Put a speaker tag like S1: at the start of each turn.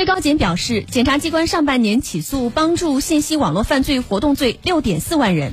S1: 最高检表示检察机关上半年起诉帮助信息网络犯罪活动罪六点四万人。